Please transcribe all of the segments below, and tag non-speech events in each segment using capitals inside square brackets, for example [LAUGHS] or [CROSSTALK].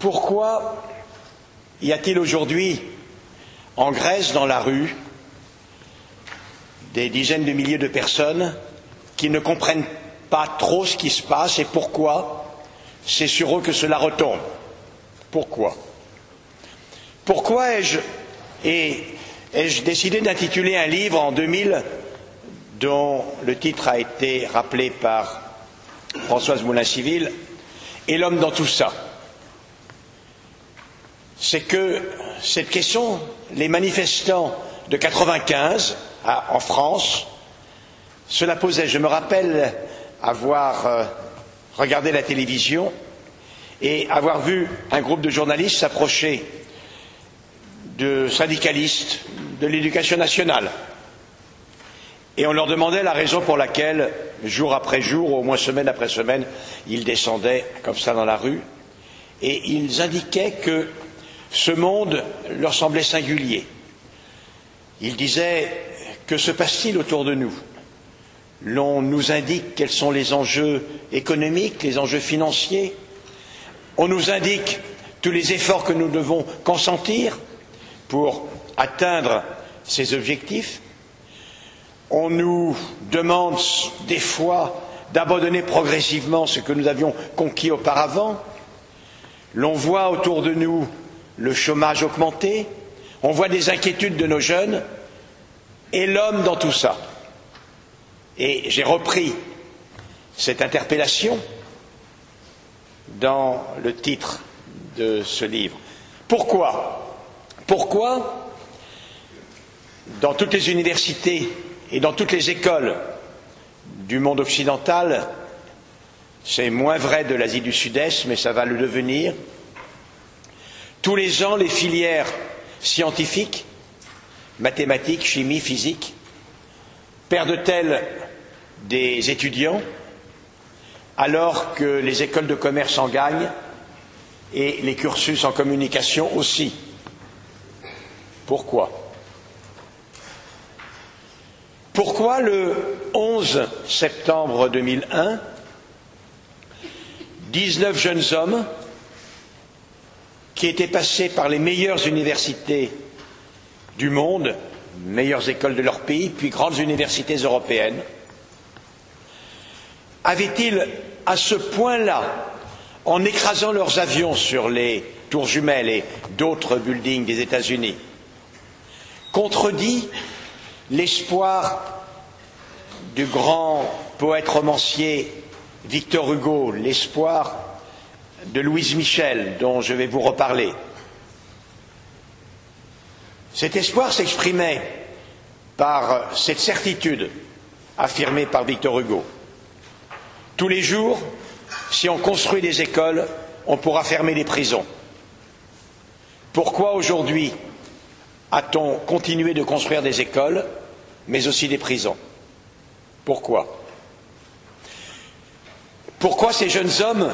Pourquoi y a-t-il aujourd'hui en Grèce, dans la rue, des dizaines de milliers de personnes qui ne comprennent pas trop ce qui se passe et pourquoi c'est sur eux que cela retombe? Pourquoi? Pourquoi ai-je ai décidé d'intituler un livre en 2000 dont le titre a été rappelé par Françoise Moulin-Civil et l'homme dans tout ça C'est que cette question, les manifestants de 95 en France, cela posait. Je me rappelle avoir euh, regardé la télévision et avoir vu un groupe de journalistes s'approcher de syndicalistes de l'éducation nationale. Et on leur demandait la raison pour laquelle, jour après jour, au moins semaine après semaine, ils descendaient comme ça dans la rue. Et ils indiquaient que ce monde leur semblait singulier. Ils disaient Que se passe-t-il autour de nous? L'on nous indique quels sont les enjeux économiques, les enjeux financiers. On nous indique tous les efforts que nous devons consentir pour atteindre ces objectifs. On nous demande des fois d'abandonner progressivement ce que nous avions conquis auparavant. L'on voit autour de nous le chômage augmenter, on voit des inquiétudes de nos jeunes, et l'homme dans tout ça. Et j'ai repris cette interpellation dans le titre de ce livre. Pourquoi? Pourquoi, dans toutes les universités et dans toutes les écoles du monde occidental, c'est moins vrai de l'Asie du Sud-Est, mais ça va le devenir, tous les ans, les filières scientifiques, mathématiques, chimie, physique, perdent-elles des étudiants alors que les écoles de commerce en gagnent et les cursus en communication aussi? Pourquoi? Pourquoi le 11 septembre 2001, 19 jeunes hommes qui étaient passés par les meilleures universités du monde, meilleures écoles de leur pays, puis grandes universités européennes, avaient-ils à ce point-là, en écrasant leurs avions sur les tours jumelles et d'autres buildings des États-Unis, contredit l'espoir du grand poète romancier Victor Hugo, l'espoir de Louise Michel, dont je vais vous reparler. Cet espoir s'exprimait par cette certitude affirmée par Victor Hugo. Tous les jours, si on construit des écoles, on pourra fermer des prisons. Pourquoi aujourd'hui a-t-on continué de construire des écoles, mais aussi des prisons? Pourquoi? Pourquoi ces jeunes hommes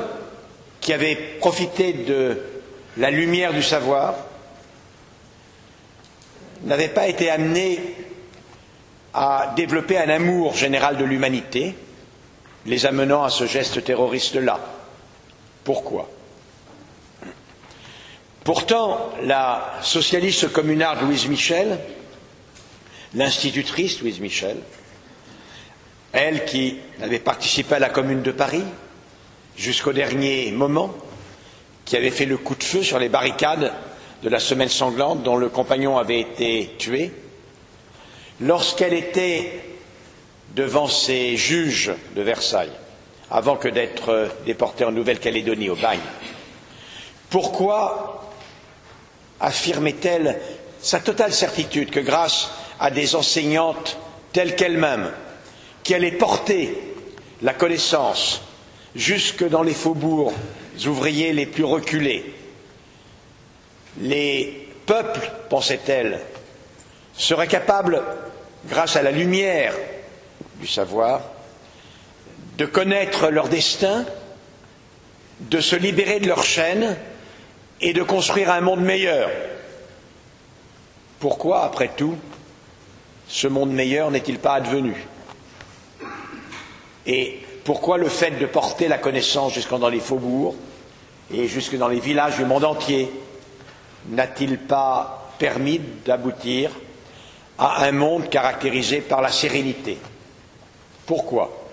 qui avaient profité de la lumière du savoir n'avaient pas été amenés à développer un amour général de l'humanité, les amenant à ce geste terroriste-là. Pourquoi? Pourtant, la socialiste communarde Louise Michel, l'institutrice Louise Michel, elle qui avait participé à la Commune de Paris, jusqu'au dernier moment, qui avait fait le coup de feu sur les barricades de la semaine sanglante dont le compagnon avait été tué, lorsqu'elle était devant ses juges de Versailles, avant que d'être déportée en Nouvelle-Calédonie au bagne, pourquoi affirmait-elle sa totale certitude que grâce à des enseignantes telles qu'elles-mêmes, qui allaient porter la connaissance jusque dans les faubourgs ouvriers les plus reculés. Les peuples, pensait-elle, seraient capables, grâce à la lumière du savoir, de connaître leur destin, de se libérer de leurs chaînes et de construire un monde meilleur. Pourquoi, après tout, ce monde meilleur n'est-il pas advenu? Pourquoi le fait de porter la connaissance jusqu'en dans les faubourgs et jusque dans les villages du monde entier, n'a-t-il pas permis d'aboutir à un monde caractérisé par la sérénité? Pourquoi?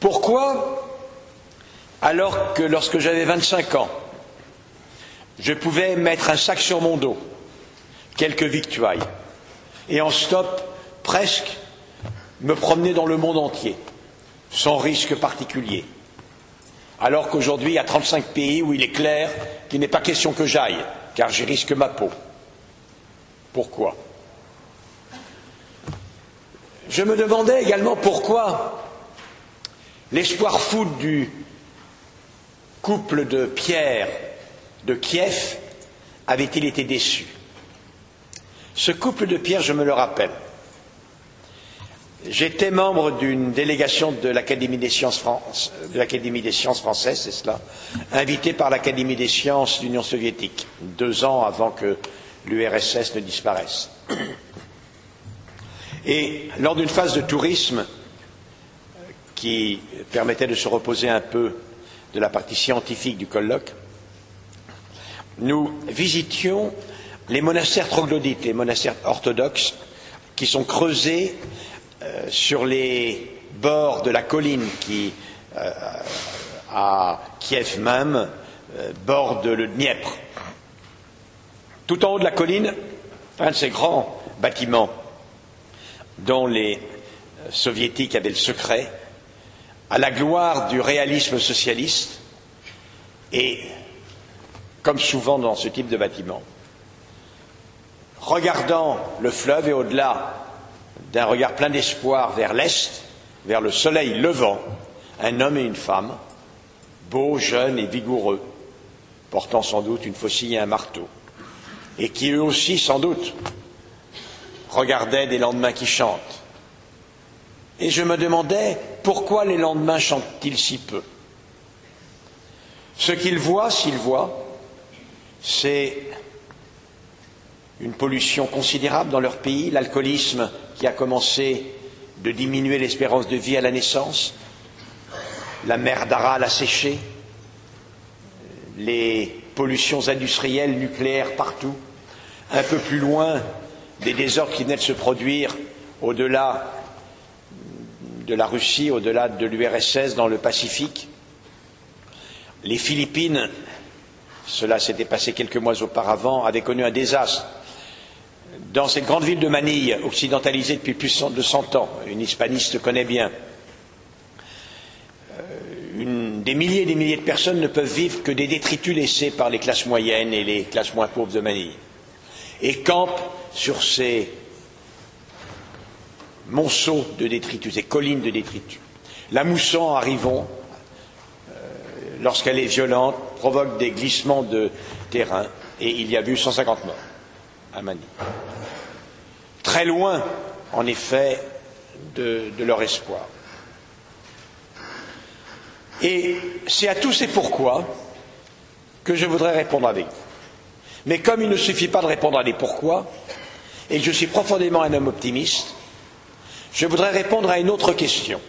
Pourquoi, alors que lorsque j'avais 25 ans, je pouvais mettre un sac sur mon dos, quelques victuailles, et en stop, presque, me promener dans le monde entier, sans risque particulier. Alors qu'aujourd'hui, il y a 35 pays où il est clair qu'il n'est pas question que j'aille, car j'y risque ma peau. Pourquoi? Je me demandais également pourquoi l'espoir fou du couple de Pierre de Kiev avait-il été déçu? Ce couple de Pierre, je me le rappelle, J'étais membre d'une délégation de l'Académie des sciences, France, de l'Académie des sciences françaises, c'est cela, invité par l'Académie des sciences de l'Union soviétique, deux ans avant que l'URSS ne disparaisse. [CLEARS THROAT] Et lors d'une phase de tourisme qui permettait de se reposer un peu de la partie scientifique du colloque, nous visitions les monastères troglodytes, les monastères orthodoxes, qui sont creusés euh, sur les bords de la colline qui, euh, à Kiev même, euh, borde le Dniepr. Tout en haut de la colline, un de ces grands bâtiments dont les soviétiques avaient le secret, à la gloire du réalisme socialiste, et, comme souvent dans ce type de bâtiment, regardant le fleuve et au-delà d'un regard plein d'espoir vers l'est, vers le soleil levant, un homme et une femme, beaux, jeunes et vigoureux, portant sans doute une faucille et un marteau, et qui eux aussi, sans doute, regardaient des lendemains qui chantent. Et je me demandais pourquoi les lendemains chantent-ils si peu? Ce qu'ils voient, s'ils voient, c'est une pollution considérable dans leur pays, l'alcoolisme qui a commencé de diminuer l'espérance de vie à la naissance, la mer d'Aral a séché, les pollutions industrielles, nucléaires partout, un peu plus loin des désordres qui venaient de se produire au-delà de la Russie, au-delà de l'URSS, dans le Pacifique. Les Philippines, cela s'était passé quelques mois auparavant, avaient connu un désastre dans cette grande ville de Manille, occidentalisée depuis plus de cent ans, une hispaniste connaît bien, euh, des milliers et des milliers de personnes ne peuvent vivre que des détritus laissés par les classes moyennes et les classes moins pauvres de Manille, et campent sur ces monceaux de détritus, ces collines de détritus. La mousson, arrivant, euh, lorsqu'elle est violente, provoque des glissements de terrain, et il y a eu 150 morts à Manille très loin, en effet, de, leur espoir. Et c'est à tous ces pourquoi que je voudrais répondre avec vous. Mais comme il ne suffit pas de répondre à des pourquoi, et je suis profondément un homme optimiste, je voudrais répondre à une autre question,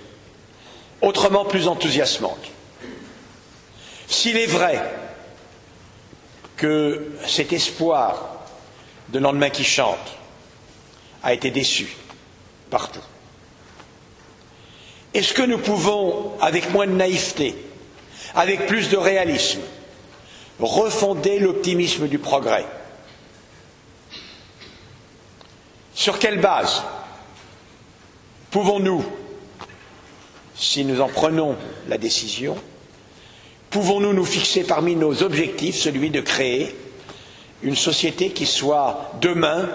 autrement plus enthousiasmante. S'il est vrai que cet espoir de lendemain qui chante a été déçu partout. Est-ce que nous pouvons, avec moins de naïveté, avec plus de réalisme, refonder l'optimisme du progrès? Sur quelle base pouvons-nous, si nous en prenons la décision, pouvons-nous nous fixer parmi nos objectifs celui de créer une société qui soit demain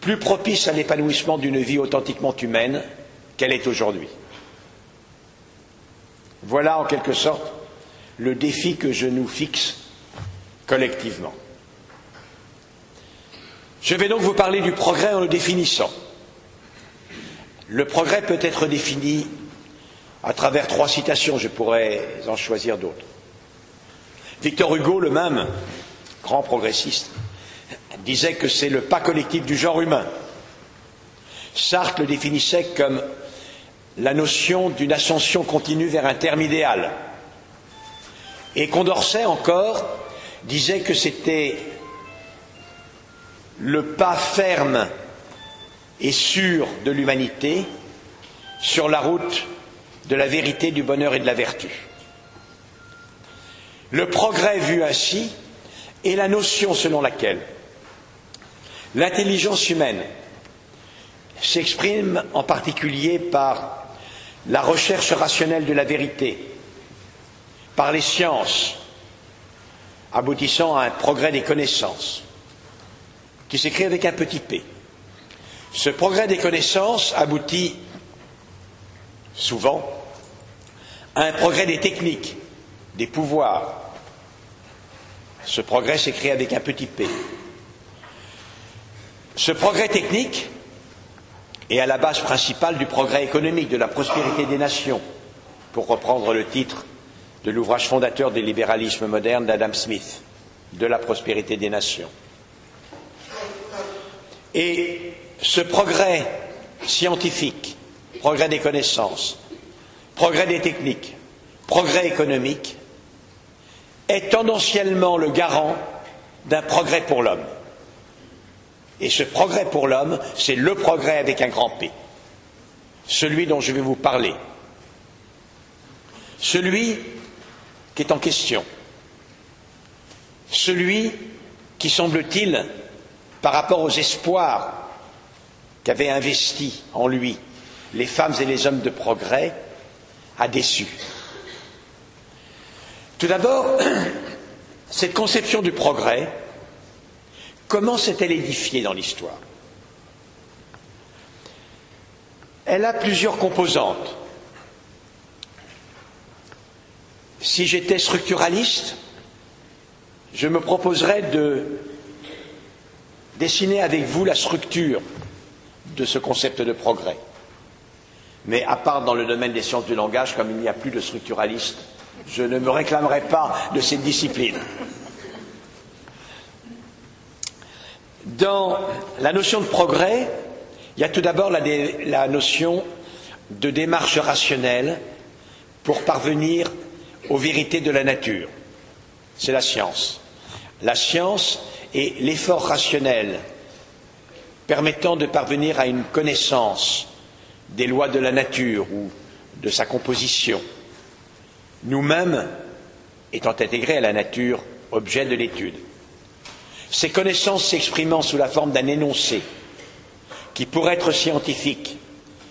plus propice à l'épanouissement d'une vie authentiquement humaine qu'elle est aujourd'hui. Voilà en quelque sorte le défi que je nous fixe collectivement. Je vais donc vous parler du progrès en le définissant. Le progrès peut être défini à travers trois citations, je pourrais en choisir d'autres. Victor Hugo, le même, grand progressiste, disait que c'est le pas collectif du genre humain. Sartre le définissait comme la notion d'une ascension continue vers un terme idéal. Et Condorcet encore disait que c'était le pas ferme et sûr de l'humanité sur la route de la vérité, du bonheur et de la vertu. Le progrès vu ainsi est la notion selon laquelle l'intelligence humaine s'exprime en particulier par la recherche rationnelle de la vérité, par les sciences, aboutissant à un progrès des connaissances, qui s'écrit avec un petit p. Ce progrès des connaissances aboutit souvent à un progrès des techniques, des pouvoirs. Ce progrès s'écrit avec un petit p. Ce progrès technique est à la base principale du progrès économique, de la prospérité des nations, pour reprendre le titre de l'ouvrage fondateur des libéralismes modernes d'Adam Smith, de la prospérité des nations. Et ce progrès scientifique, progrès des connaissances, progrès des techniques, progrès économique, est tendanciellement le garant d'un progrès pour l'homme. Et ce progrès pour l'homme, c'est le progrès avec un grand P, celui dont je vais vous parler, celui qui est en question, celui qui, semble-t-il, par rapport aux espoirs qu'avaient investis en lui les femmes et les hommes de progrès, a déçu. Tout d'abord, [CLEARS THROAT] cette conception du progrès, comment s'est-elle édifiée dans l'histoire? Elle a plusieurs composantes. Si j'étais structuraliste, je me proposerais de dessiner avec vous la structure de ce concept de progrès. Mais à part dans le domaine des sciences du langage, comme il n'y a plus de structuralistes, je ne me réclamerai pas de cette discipline. Dans la notion de progrès, il y a tout d'abord la, notion de démarche rationnelle pour parvenir aux vérités de la nature. C'est la science. La science est l'effort rationnel permettant de parvenir à une connaissance des lois de la nature ou de sa composition, nous-mêmes étant intégrés à la nature, objet de l'étude. Ces connaissances s'exprimant sous la forme d'un énoncé qui pourrait être scientifique,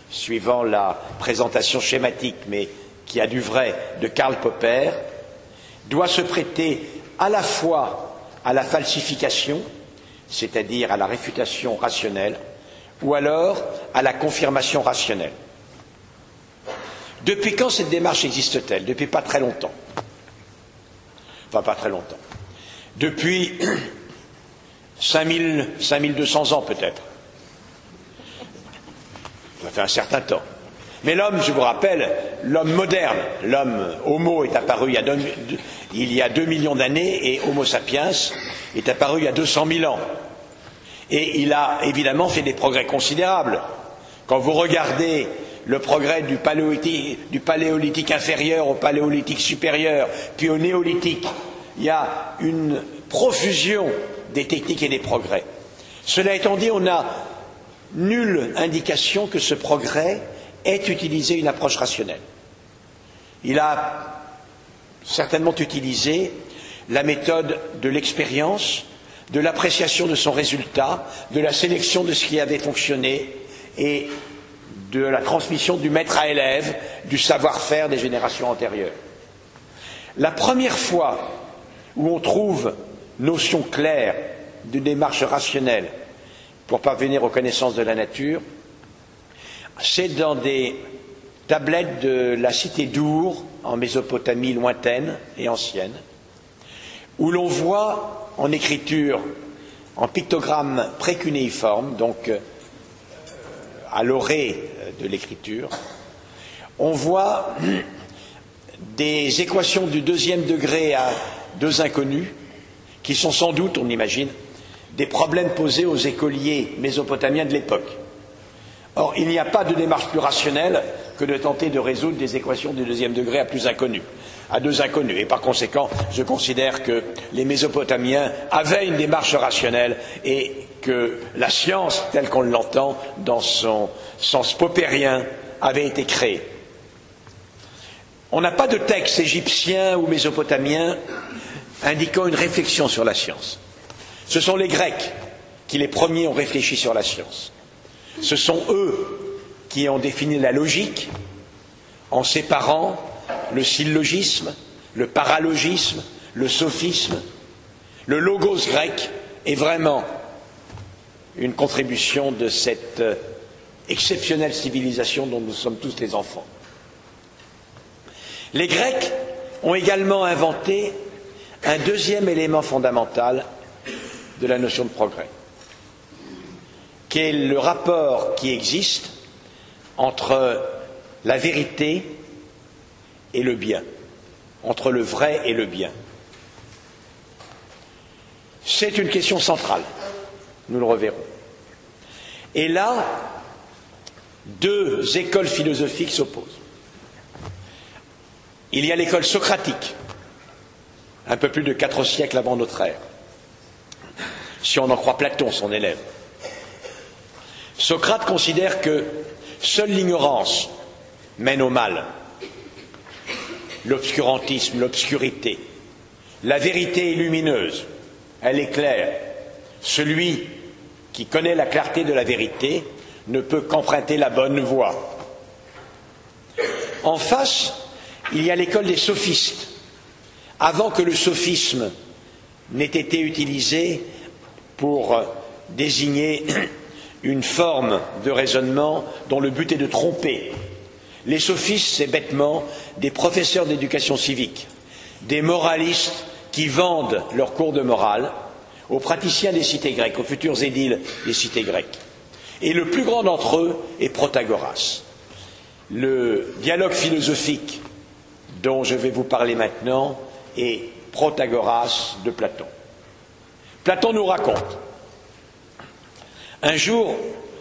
suivant la présentation schématique, mais qui a du vrai de Karl Popper, doit se prêter à la fois à la falsification, c'est-à-dire à la réfutation rationnelle, ou alors à la confirmation rationnelle. Depuis quand cette démarche existe-t-elle? Depuis pas très longtemps. Enfin, pas très longtemps. Depuis 5000, 5200 ans peut-être. Ça fait un certain temps. Mais l'homme, je vous rappelle, l'homme moderne, l'homme homo est apparu il y a deux, il y a deux millions d'années et Homo sapiens est apparu il y a 200 000 ans. Et il a évidemment fait des progrès considérables. Quand vous regardez le progrès du paléolithique inférieur au paléolithique supérieur, puis au néolithique, il y a une profusion des techniques et des progrès. Cela étant dit, on n'a nulle indication que ce progrès ait utilisé une approche rationnelle. Il a certainement utilisé la méthode de l'expérience, de l'appréciation de son résultat, de la sélection de ce qui avait fonctionné et de la transmission du maître à élève, du savoir-faire des générations antérieures. La première fois où on trouve notion claire de démarche rationnelle pour parvenir aux connaissances de la nature, c'est dans des tablettes de la cité d'Our, en Mésopotamie lointaine et ancienne, où l'on voit en écriture, en pictogramme précunéiforme, donc euh, à l'orée de l'écriture, on voit [CLEARS THROAT] des équations du deuxième degré à deux inconnus, qui sont sans doute, on imagine, des problèmes posés aux écoliers mésopotamiens de l'époque. Or, il n'y a pas de démarche plus rationnelle que de tenter de résoudre des équations du deuxième degré à plus inconnues, à deux inconnus. Et par conséquent, je considère que les Mésopotamiens avaient une démarche rationnelle et que la science, telle qu'on l'entend dans son sens popérien, avait été créée. On n'a pas de texte égyptien ou mésopotamien indiquant une réflexion sur la science. Ce sont les Grecs qui les premiers ont réfléchi sur la science. Ce sont eux qui ont défini la logique en séparant le syllogisme, le paralogisme, le sophisme. Le logos grec est vraiment une contribution de cette euh, exceptionnelle civilisation dont nous sommes tous les enfants. Les Grecs ont également inventé un deuxième élément fondamental de la notion de progrès, qui est le rapport qui existe entre la vérité et le bien, entre le vrai et le bien. C'est une question centrale, nous le reverrons. Et là, deux écoles philosophiques s'opposent. Il y a l'école socratique, un peu plus de quatre siècles avant notre ère, si on en croit Platon, son élève. Socrate considère que seule l'ignorance mène au mal, l'obscurantisme, l'obscurité. La vérité est lumineuse, elle est claire. Celui qui connaît la clarté de la vérité ne peut qu'emprunter la bonne voie. En face, il y a l'école des sophistes. Avant que le sophisme n'ait été utilisé pour désigner [CLEARS THROAT] une forme de raisonnement dont le but est de tromper. Les sophistes, c'est bêtement des professeurs d'éducation civique, des moralistes qui vendent leurs cours de morale aux praticiens des cités grecques, aux futurs édiles des cités grecques. Et le plus grand d'entre eux est Protagoras. Le dialogue philosophique dont je vais vous parler maintenant est Protagoras de Platon. Platon nous raconte un jour,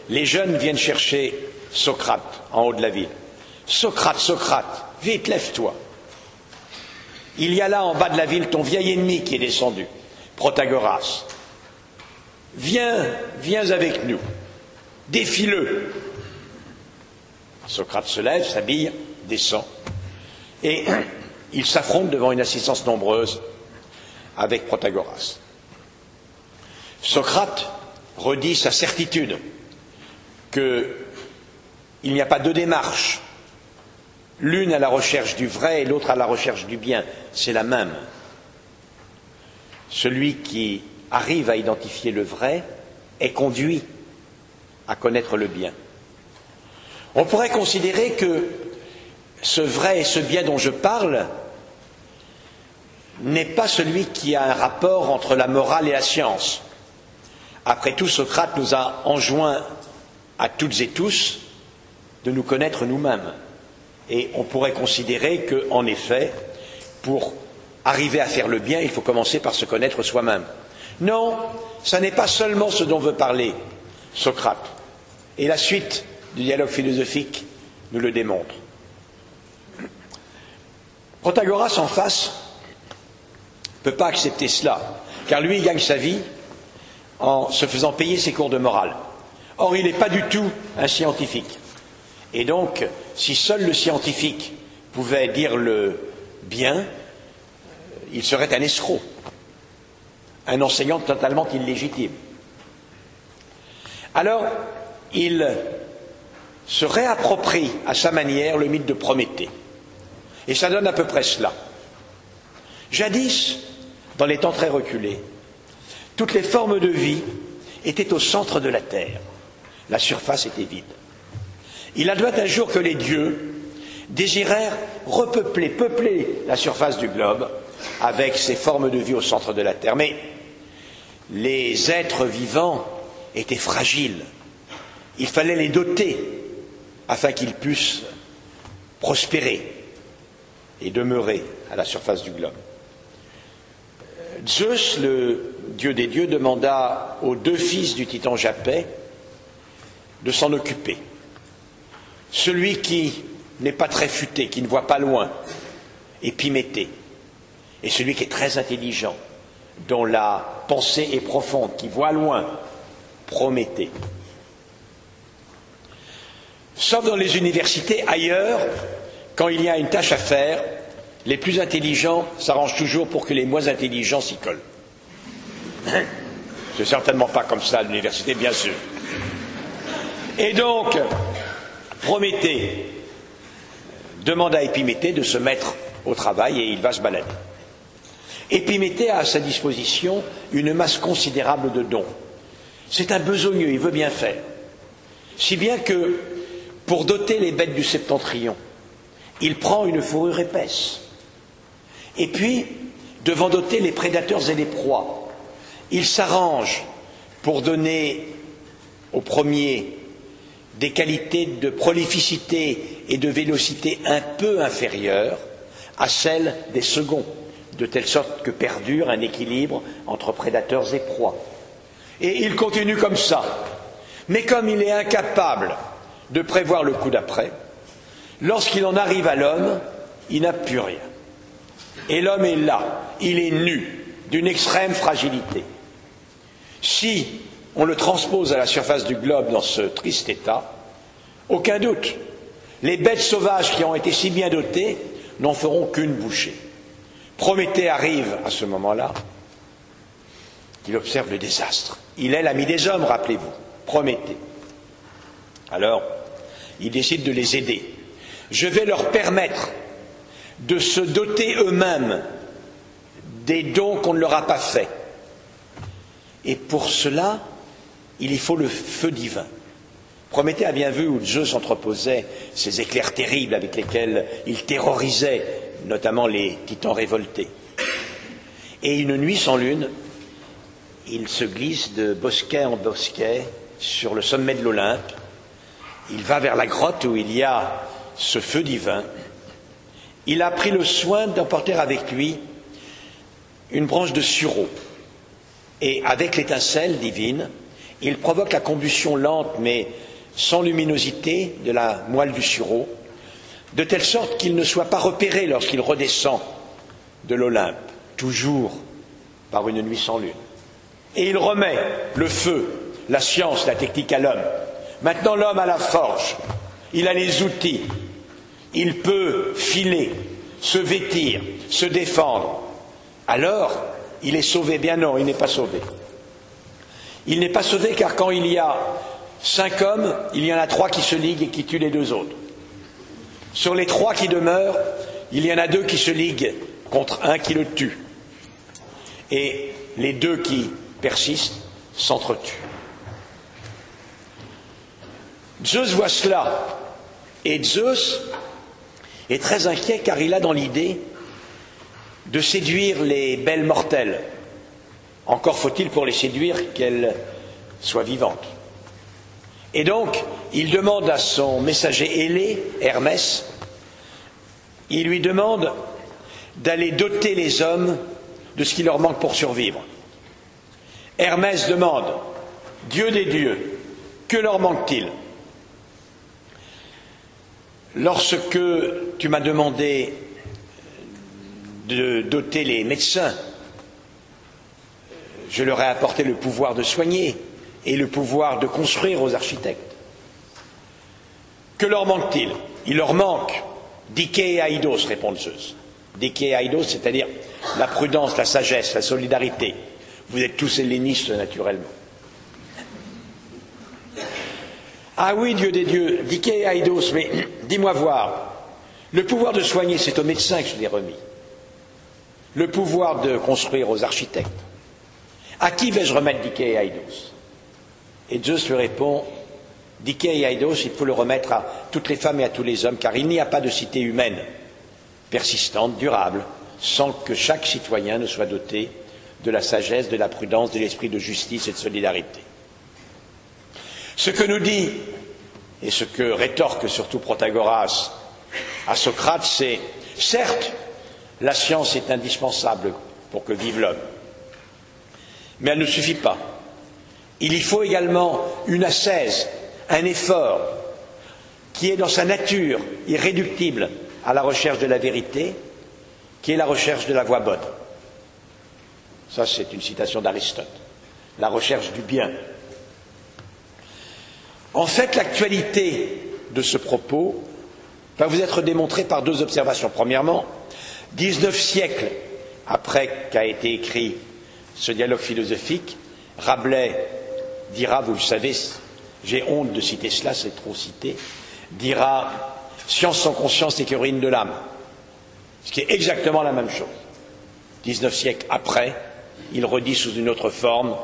les jeunes viennent chercher Socrate en haut de la ville. Socrate, Socrate, vite, lève-toi. Il y a là en bas de la ville ton vieil ennemi qui est descendu, Protagoras. Viens, viens avec nous. Défie-le. Socrate se lève, s'habille, descend, et il s'affronte devant une assistance nombreuse avec Protagoras. Socrate redit sa certitude qu'il n'y a pas deux démarches, l'une à la recherche du vrai et l'autre à la recherche du bien, c'est la même. Celui qui arrive à identifier le vrai est conduit à connaître le bien. On pourrait considérer que ce vrai et ce bien dont je parle n'est pas celui qui a un rapport entre la morale et la science. Après tout, Socrate nous a enjoint à toutes et tous de nous connaître nous-mêmes. Et on pourrait considérer qu'en effet, pour arriver à faire le bien, il faut commencer par se connaître soi-même. Non, ce n'est pas seulement ce dont veut parler Socrate. Et la suite du dialogue philosophique nous le démontre. Protagoras en face ne peut pas accepter cela, car lui il gagne sa vie en se faisant payer ses cours de morale. Or, il n'est pas du tout un scientifique. Et donc, si seul le scientifique pouvait dire le bien, il serait un escroc, un enseignant totalement illégitime. Alors, il se réapproprie à sa manière le mythe de Prométhée. Et ça donne à peu près cela. Jadis, dans les temps très reculés, toutes les formes de vie étaient au centre de la Terre. La surface était vide. Il advint un jour que les dieux désirèrent repeupler, peupler la surface du globe avec ces formes de vie au centre de la Terre. Mais les êtres vivants étaient fragiles. Il fallait les doter afin qu'ils puissent prospérer et demeurer à la surface du globe. Zeus, le dieu des dieux, demanda aux deux fils du titan Japet de s'en occuper. celui qui n'est pas très futé, qui ne voit pas loin, Épiméthée, et celui qui est très intelligent, dont la pensée est profonde, qui voit loin, Prométhée. Sauf dans les universités, ailleurs, quand il y a une tâche à faire, les plus intelligents s'arrangent toujours pour que les moins intelligents s'y collent. [LAUGHS] C'est certainement pas comme ça à l'université, bien sûr. Et donc, Prométhée demande à Épiméthée de se mettre au travail et il va se balader. Épiméthée a à sa disposition une masse considérable de dons. C'est un besogneux, il veut bien faire. Si bien que, pour doter les bêtes du septentrion, il prend une fourrure épaisse. Et puis, devant doter les prédateurs et les proies, il s'arrange pour donner au premier des qualités de prolificité et de vélocité un peu inférieures à celles des seconds, de telle sorte que perdure un équilibre entre prédateurs et proies. Et il continue comme ça. Mais comme il est incapable de prévoir le coup d'après, lorsqu'il en arrive à l'homme, il n'a plus rien. Et l'homme est là, il est nu, d'une extrême fragilité. Si on le transpose à la surface du globe dans ce triste état, aucun doute, les bêtes sauvages qui ont été si bien dotées n'en feront qu'une bouchée. Prométhée arrive à ce moment-là, il observe le désastre. Il est l'ami des hommes, rappelez-vous, Prométhée. Alors, il décide de les aider. Je vais leur permettre de se doter eux-mêmes des dons qu'on ne leur a pas faits. Et pour cela, il y faut le feu divin. Prométhée a bien vu où Zeus entreposait ces éclairs terribles avec lesquels il terrorisait notamment les titans révoltés. Et une nuit sans lune, il se glisse de bosquet en bosquet sur le sommet de l'Olympe. Il va vers la grotte où il y a ce feu divin. Il a pris le soin d'emporter avec lui une branche de sureau. Et avec l'étincelle divine, il provoque la combustion lente mais sans luminosité de la moelle du sureau, de telle sorte qu'il ne soit pas repéré lorsqu'il redescend de l'Olympe, toujours par une nuit sans lune. Et il remet le feu, la science, la technique à l'homme. Maintenant l'homme a la forge, il a les outils, il peut filer, se vêtir, se défendre. Alors, il est sauvé. Bien non, il n'est pas sauvé. Il n'est pas sauvé car quand il y a cinq hommes, il y en a trois qui se liguent et qui tuent les deux autres. Sur les trois qui demeurent, il y en a deux qui se liguent contre un qui le tue. Et les deux qui persistent s'entretuent. Zeus voit cela. Et Zeus est très inquiet car il a dans l'idée de séduire les belles mortelles. Encore faut-il pour les séduire qu'elles soient vivantes. Et donc, il demande à son messager ailé, Hermès, il lui demande d'aller doter les hommes de ce qui leur manque pour survivre. Hermès demande, Dieu des dieux, que leur manque-t-il? Lorsque tu m'as demandé de doter les médecins, je leur ai apporté le pouvoir de soigner et le pouvoir de construire aux architectes. Que leur manque-t-il? Il leur manque Dike et Aïdos, répond Zeus. Dike et Aïdos, c'est-à-dire la prudence, la sagesse, la solidarité. Vous êtes tous hellénistes naturellement. Ah oui, Dieu des dieux, Dike et Aïdos, mais [CLEARS THROAT] dis-moi voir. Le pouvoir de soigner, c'est aux médecins que je l'ai remis. Le pouvoir de construire aux architectes. À qui vais-je remettre Dike et Aïdos et Zeus lui répond Dike Aidos, il faut le remettre à toutes les femmes et à tous les hommes, car il n'y a pas de cité humaine persistante, durable, sans que chaque citoyen ne soit doté de la sagesse, de la prudence, de l'esprit de justice et de solidarité. Ce que nous dit, et ce que rétorque surtout Protagoras à Socrate, c'est certes, la science est indispensable pour que vive l'homme, mais elle ne suffit pas. Il y faut également une ascèse, un effort, qui est dans sa nature irréductible à la recherche de la vérité, qui est la recherche de la voie bonne. Ça, c'est une citation d'Aristote. La recherche du bien. En fait, l'actualité de ce propos va vous être démontrée par deux observations. Premièrement, 19 siècles après qu'a été écrit ce dialogue philosophique, Rabelais dira, vous le savez, j'ai honte de citer cela, c'est trop cité, dira Science sans conscience est ruine de l'âme. Ce qui est exactement la même chose. 19 siècles après, il redit sous une autre forme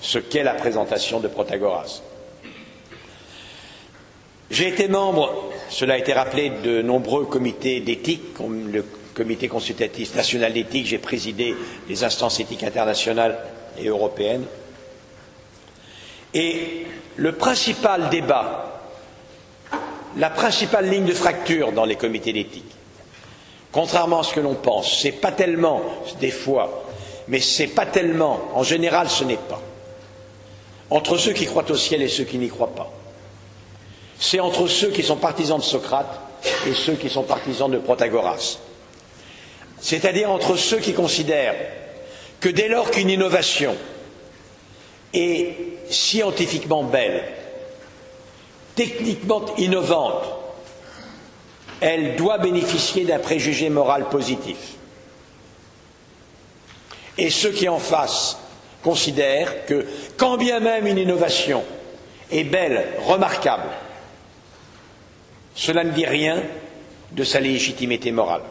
ce qu'est la présentation de Protagoras. J'ai été membre, cela a été rappelé, de nombreux comités d'éthique, comme le comité consultatif national d'éthique, j'ai présidé les instances éthiques internationales et européennes. Et le principal débat, la principale ligne de fracture dans les comités d'éthique, contrairement à ce que l'on pense, c'est pas tellement, des fois, mais c'est pas tellement, en général ce n'est pas, entre ceux qui croient au ciel et ceux qui n'y croient pas. C'est entre ceux qui sont partisans de Socrate et ceux qui sont partisans de Protagoras. C'est-à-dire entre ceux qui considèrent que dès lors qu'une innovation est scientifiquement belle, techniquement innovante, elle doit bénéficier d'un préjugé moral positif. Et ceux qui en face considèrent que, quand bien même une innovation est belle, remarquable, cela ne dit rien de sa légitimité morale.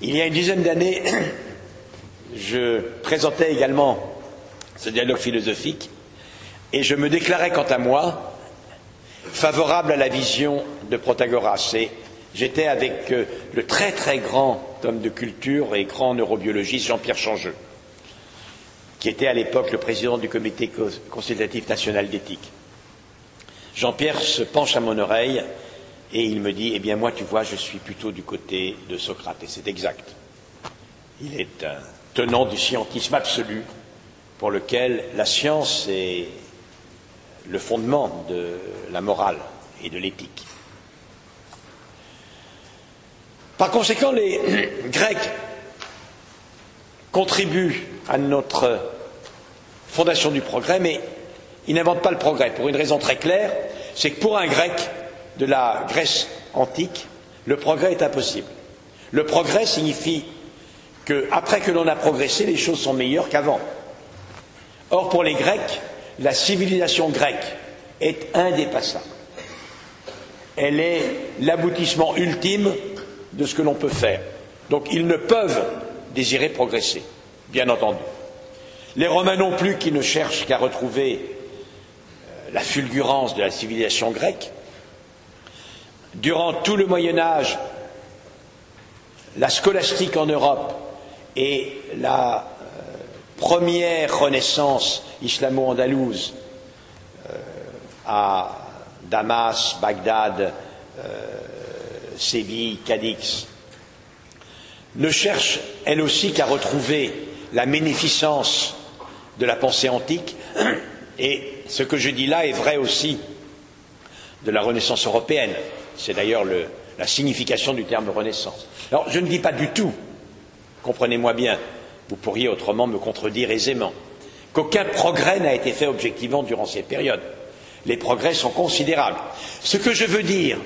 Il y a une dizaine d'années, [CLEARS THROAT] je présentais également ce dialogue philosophique et je me déclarais quant à moi favorable à la vision de Protagoras. Et j'étais avec euh, le très très grand homme de culture et grand neurobiologiste Jean-Pierre Changeux, qui était à l'époque le président du comité consultatif national d'éthique. Jean-Pierre se penche à mon oreille et il me dit, eh bien moi, tu vois, je suis plutôt du côté de Socrate. Et c'est exact. Il est un tenant du scientisme absolu pour lequel la science est le fondement de la morale et de l'éthique. Par conséquent, les [CLEARS THROAT] Grecs contribuent à notre fondation du progrès, mais ils n'inventent pas le progrès pour une raison très claire, c'est que pour un Grec, de la Grèce antique, le progrès est impossible. Le progrès signifie que, après que l'on a progressé, les choses sont meilleures qu'avant. Or, pour les Grecs, la civilisation grecque est indépassable. Elle est l'aboutissement ultime de ce que l'on peut faire. Donc, ils ne peuvent désirer progresser, bien entendu. Les Romains non plus, qui ne cherchent qu'à retrouver la fulgurance de la civilisation grecque, Durant tout le Moyen Âge, la scolastique en Europe et la euh, première renaissance islamo-andalouse euh, à Damas, Bagdad, euh, Séville, Cadix, ne cherche elle aussi qu'à retrouver la ménéficence de la pensée antique, et ce que je dis là est vrai aussi de la Renaissance européenne. C'est d'ailleurs la signification du terme Renaissance. Alors, je ne dis pas du tout, comprenez-moi bien, vous pourriez autrement me contredire aisément, qu'aucun progrès n'a été fait objectivement durant ces périodes. Les progrès sont considérables. Ce que je veux dire,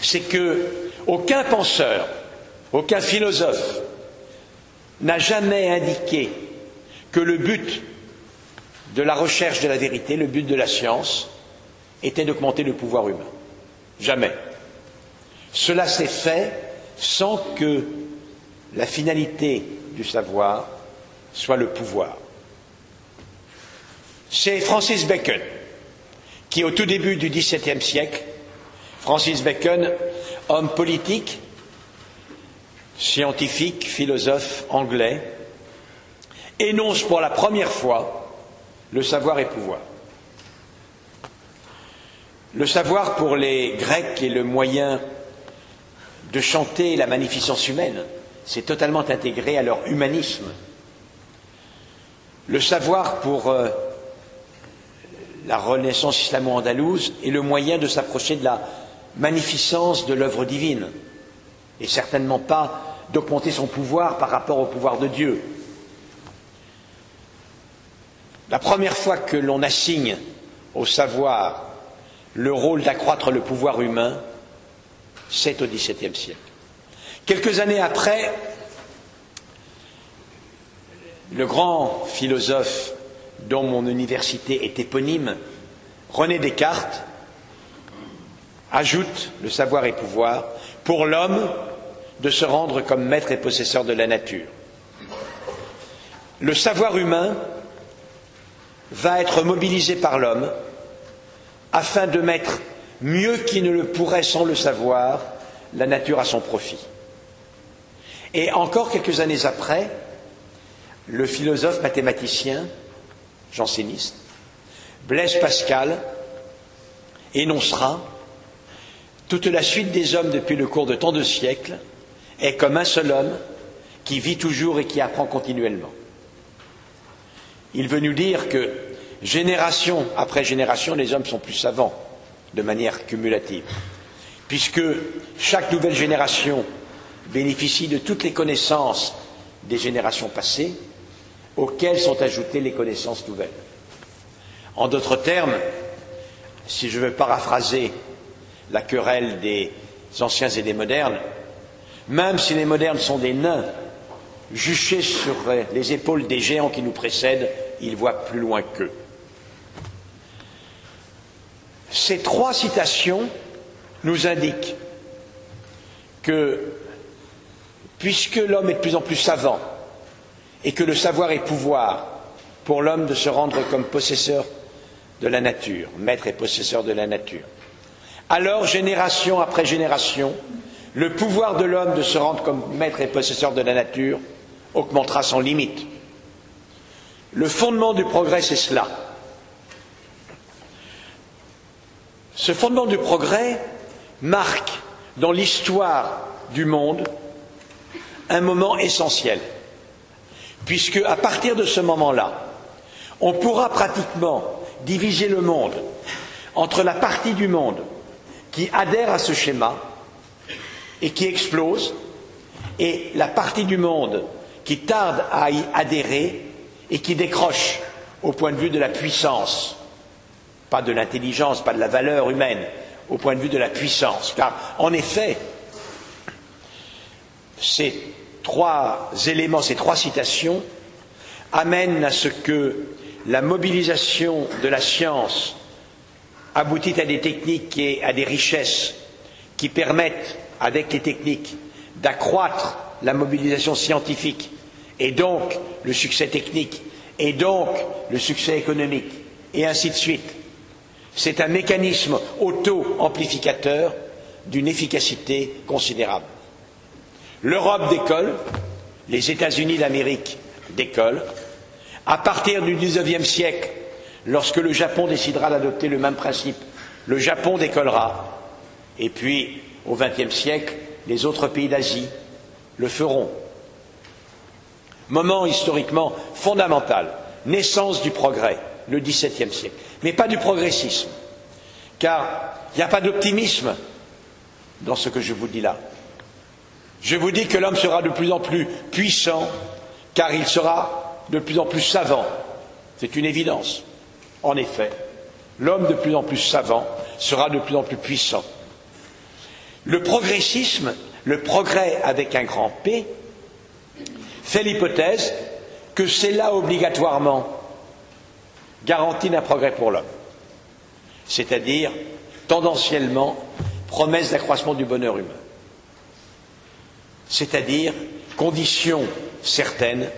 c'est que aucun penseur, aucun philosophe n'a jamais indiqué que le but de la recherche de la vérité, le but de la science, était d'augmenter le pouvoir humain. Jamais. Cela s'est fait sans que la finalité du savoir soit le pouvoir. C'est Francis Bacon qui, au tout début du XVIIe siècle, Francis Bacon, homme politique, scientifique, philosophe anglais, énonce pour la première fois le savoir et pouvoir. Le savoir pour les Grecs est le moyen de chanter la magnificence humaine. C'est totalement intégré à leur humanisme. Le savoir pour euh, la Renaissance islamo-andalouse est le moyen de s'approcher de la magnificence de l'œuvre divine, et certainement pas d'augmenter son pouvoir par rapport au pouvoir de Dieu. La première fois que l'on assigne au savoir le rôle d'accroître le pouvoir humain, c'est au XVIIe siècle. Quelques années après, le grand philosophe dont mon université est éponyme, René Descartes, ajoute le savoir et pouvoir pour l'homme de se rendre comme maître et possesseur de la nature. Le savoir humain va être mobilisé par l'homme afin de mettre mieux qu'il ne le pourrait sans le savoir la nature à son profit. Et encore quelques années après, le philosophe mathématicien janséniste, Blaise Pascal énoncera toute la suite des hommes depuis le cours de tant de siècles est comme un seul homme qui vit toujours et qui apprend continuellement. Il veut nous dire que génération après génération, les hommes sont plus savants de manière cumulative, puisque chaque nouvelle génération bénéficie de toutes les connaissances des générations passées, auxquelles sont ajoutées les connaissances nouvelles. En d'autres termes, si je veux paraphraser la querelle des anciens et des modernes, même si les modernes sont des nains, juchés sur les épaules des géants qui nous précèdent, ils voient plus loin qu'eux. Ces trois citations nous indiquent que, puisque l'homme est de plus en plus savant, et que le savoir est pouvoir pour l'homme de se rendre comme possesseur de la nature, maître et possesseur de la nature. Alors, génération après génération, le pouvoir de l'homme de se rendre comme maître et possesseur de la nature augmentera sans limite. Le fondement du progrès, c'est cela. Ce fondement du progrès marque dans l'histoire du monde un moment essentiel puisque à partir de ce moment-là, on pourra pratiquement diviser le monde entre la partie du monde qui adhère à ce schéma et qui explose, et la partie du monde qui tarde à y adhérer et qui décroche au point de vue de la puissance, pas de l'intelligence, pas de la valeur humaine, au point de vue de la puissance. Car, en effet, c'est trois éléments, ces trois citations, amènent à ce que la mobilisation de la science aboutit à des techniques et à des richesses qui permettent, avec les techniques, d'accroître la mobilisation scientifique et donc le succès technique et donc le succès économique et ainsi de suite. C'est un mécanisme auto-amplificateur d'une efficacité considérable. L'Europe décolle, les États-Unis d'Amérique décollent. À partir du XIXe siècle, lorsque le Japon décidera d'adopter le même principe, le Japon décollera. Et puis, au XXe siècle, les autres pays d'Asie le feront. Moment historiquement fondamental, naissance du progrès, le XVIIe siècle, mais pas du progressisme, car il n'y a pas d'optimisme dans ce que je vous dis là. Je vous dis que l'homme sera de plus en plus puissant, car il sera de plus en plus savant. C'est une évidence. En effet, l'homme de plus en plus savant sera de plus en plus puissant. Le progressisme, le progrès avec un grand P, fait l'hypothèse que c'est là obligatoirement garantie d'un progrès pour l'homme, c'est-à-dire tendanciellement promesse d'accroissement du bonheur humain c'est-à-dire conditions certaines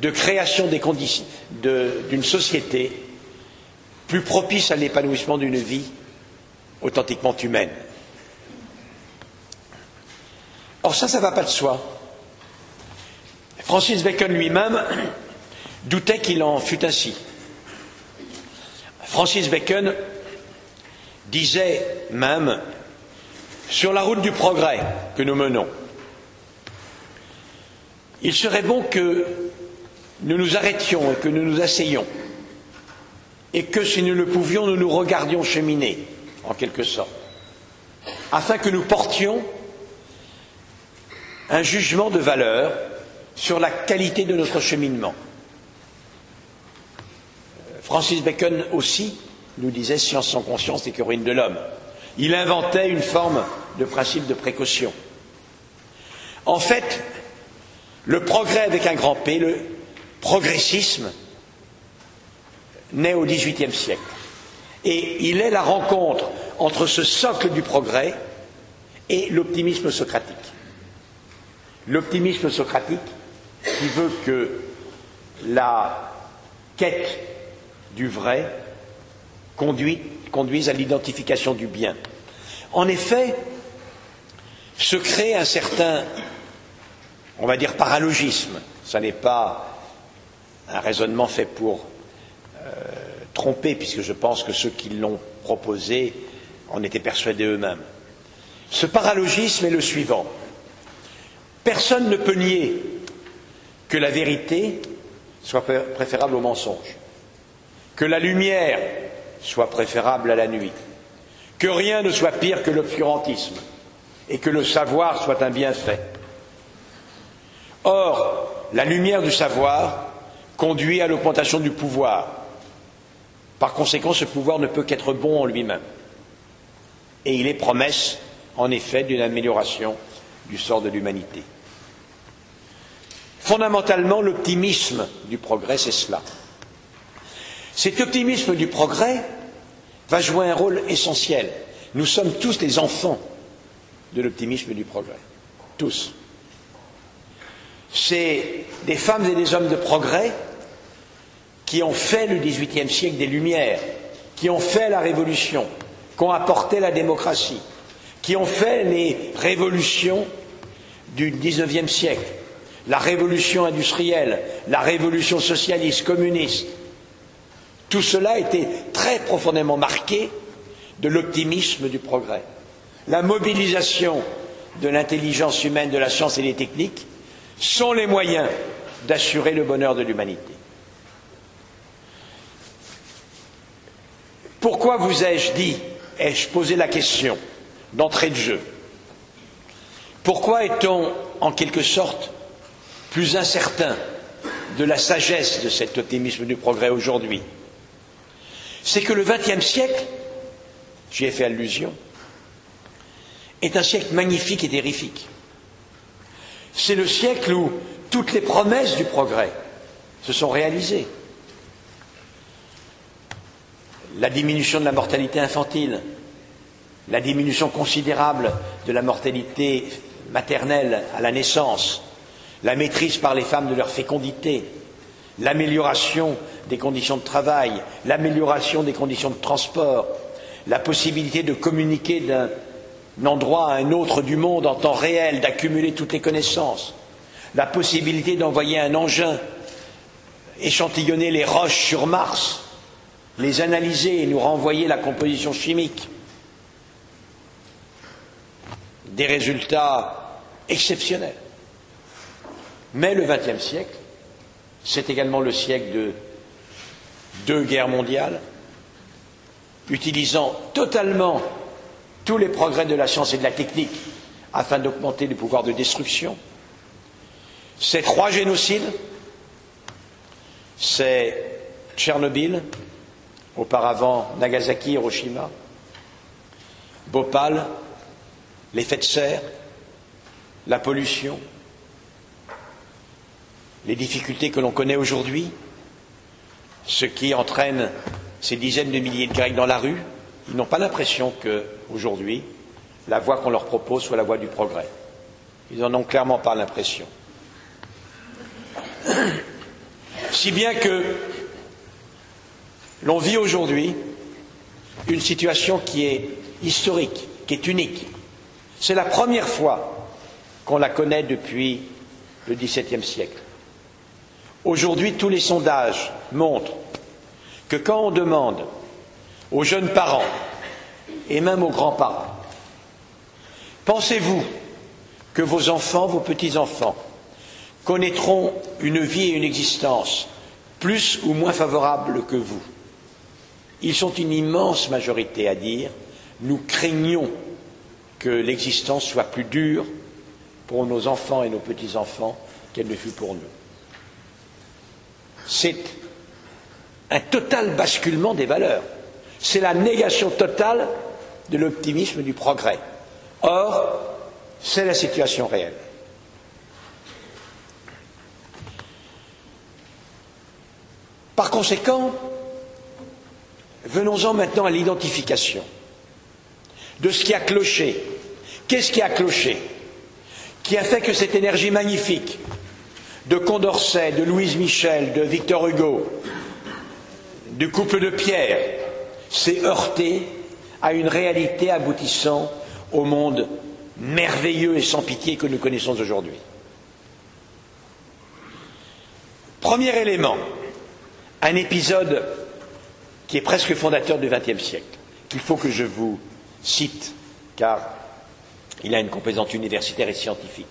de création d'une société plus propice à l'épanouissement d'une vie authentiquement humaine. Or ça, ça ne va pas de soi. Francis Bacon lui-même doutait qu'il en fût ainsi. Francis Bacon disait même, sur la route du progrès que nous menons, il serait bon que nous nous arrêtions et que nous nous asseyions et que si nous le pouvions, nous nous regardions cheminer, en quelque sorte, afin que nous portions un jugement de valeur sur la qualité de notre cheminement. Francis Bacon aussi nous disait science sans conscience et ruine de l'homme. Il inventait une forme de principe de précaution. En fait, le progrès avec un grand P, le progressisme, naît au XVIIIe siècle. Et il est la rencontre entre ce socle du progrès et l'optimisme socratique. L'optimisme socratique qui veut que la quête du vrai conduise à l'identification du bien. En effet, se crée un certain, on va dire, paralogisme. Ce n'est pas un raisonnement fait pour euh, tromper, puisque je pense que ceux qui l'ont proposé en étaient persuadés eux-mêmes. Ce paralogisme est le suivant. Personne ne peut nier que la vérité soit préférable au mensonge, que la lumière soit préférable à la nuit, que rien ne soit pire que l'obscurantisme et que le savoir soit un bienfait. Or, la lumière du savoir conduit à l'augmentation du pouvoir. Par conséquent, ce pouvoir ne peut qu'être bon en lui-même. Et il est promesse, en effet, d'une amélioration du sort de l'humanité. Fondamentalement, l'optimisme du progrès, c'est cela. Cet optimisme du progrès va jouer un rôle essentiel. Nous sommes tous des enfants de l'optimisme du progrès. Tous. C'est des femmes et des hommes de progrès qui ont fait le XVIIIe siècle des Lumières, qui ont fait la Révolution, qui ont apporté la démocratie, qui ont fait les révolutions du XIXe siècle, la révolution industrielle, la révolution socialiste, communiste. Tout cela été très profondément marqué de l'optimisme du progrès. La mobilisation de l'intelligence humaine, de la science et des techniques sont les moyens d'assurer le bonheur de l'humanité. Pourquoi vous ai-je dit, ai-je posé la question d'entrée de jeu? Pourquoi est-on en quelque sorte plus incertain de la sagesse de cet optimisme du progrès aujourd'hui, c'est que le XXe siècle, j'y ai fait allusion, est un siècle magnifique et terrifique. C'est le siècle où toutes les promesses du progrès se sont réalisées. La diminution de la mortalité infantile, la diminution considérable de la mortalité maternelle à la naissance, la maîtrise par les femmes de leur fécondité, l'amélioration des conditions de travail, l'amélioration des conditions de transport, la possibilité de communiquer d'un endroit à un autre du monde en temps réel, d'accumuler toutes les connaissances, la possibilité d'envoyer un engin échantillonner les roches sur Mars, les analyser et nous renvoyer la composition chimique. Des résultats exceptionnels. Mais le XXe siècle, c'est également le siècle de deux guerres mondiales, utilisant totalement tous les progrès de la science et de la technique afin d'augmenter le pouvoir de destruction. C'est trois génocides, c'est Tchernobyl, auparavant Nagasaki, Hiroshima, Bhopal, l'effet de serre, la pollution, les difficultés que l'on connaît aujourd'hui, ce qui entraîne ces dizaines de milliers de Grecs dans la rue, ils n'ont pas l'impression que, aujourd'hui, la voie qu'on leur propose soit la voie du progrès. Ils n'en ont clairement pas l'impression. Si bien que l'on vit aujourd'hui une situation qui est historique, qui est unique. C'est la première fois qu'on la connaît depuis le XVIIe siècle. Aujourd'hui, tous les sondages montrent que quand on demande aux jeunes parents et même aux grands-parents, pensez-vous que vos enfants, vos petits-enfants, connaîtront une vie et une existence plus ou moins favorables que vous? Ils sont une immense majorité à dire nous craignons que l'existence soit plus dure pour nos enfants et nos petits-enfants qu'elle ne fut pour nous. C'est un total basculement des valeurs. C'est la négation totale de l'optimisme du progrès. Or, c'est la situation réelle. Par conséquent, venons-en maintenant à l'identification de ce qui a cloché. Qu'est-ce qui a cloché? Qui a fait que cette énergie magnifique de Condorcet, de Louise Michel, de Victor Hugo, du couple de Pierre, s'est heurtée à une réalité aboutissant au monde merveilleux et sans pitié que nous connaissons aujourd'hui. Premier élément, un épisode qui est presque fondateur du XXe siècle, qu'il faut que je vous cite, car il a une composante universitaire et scientifique,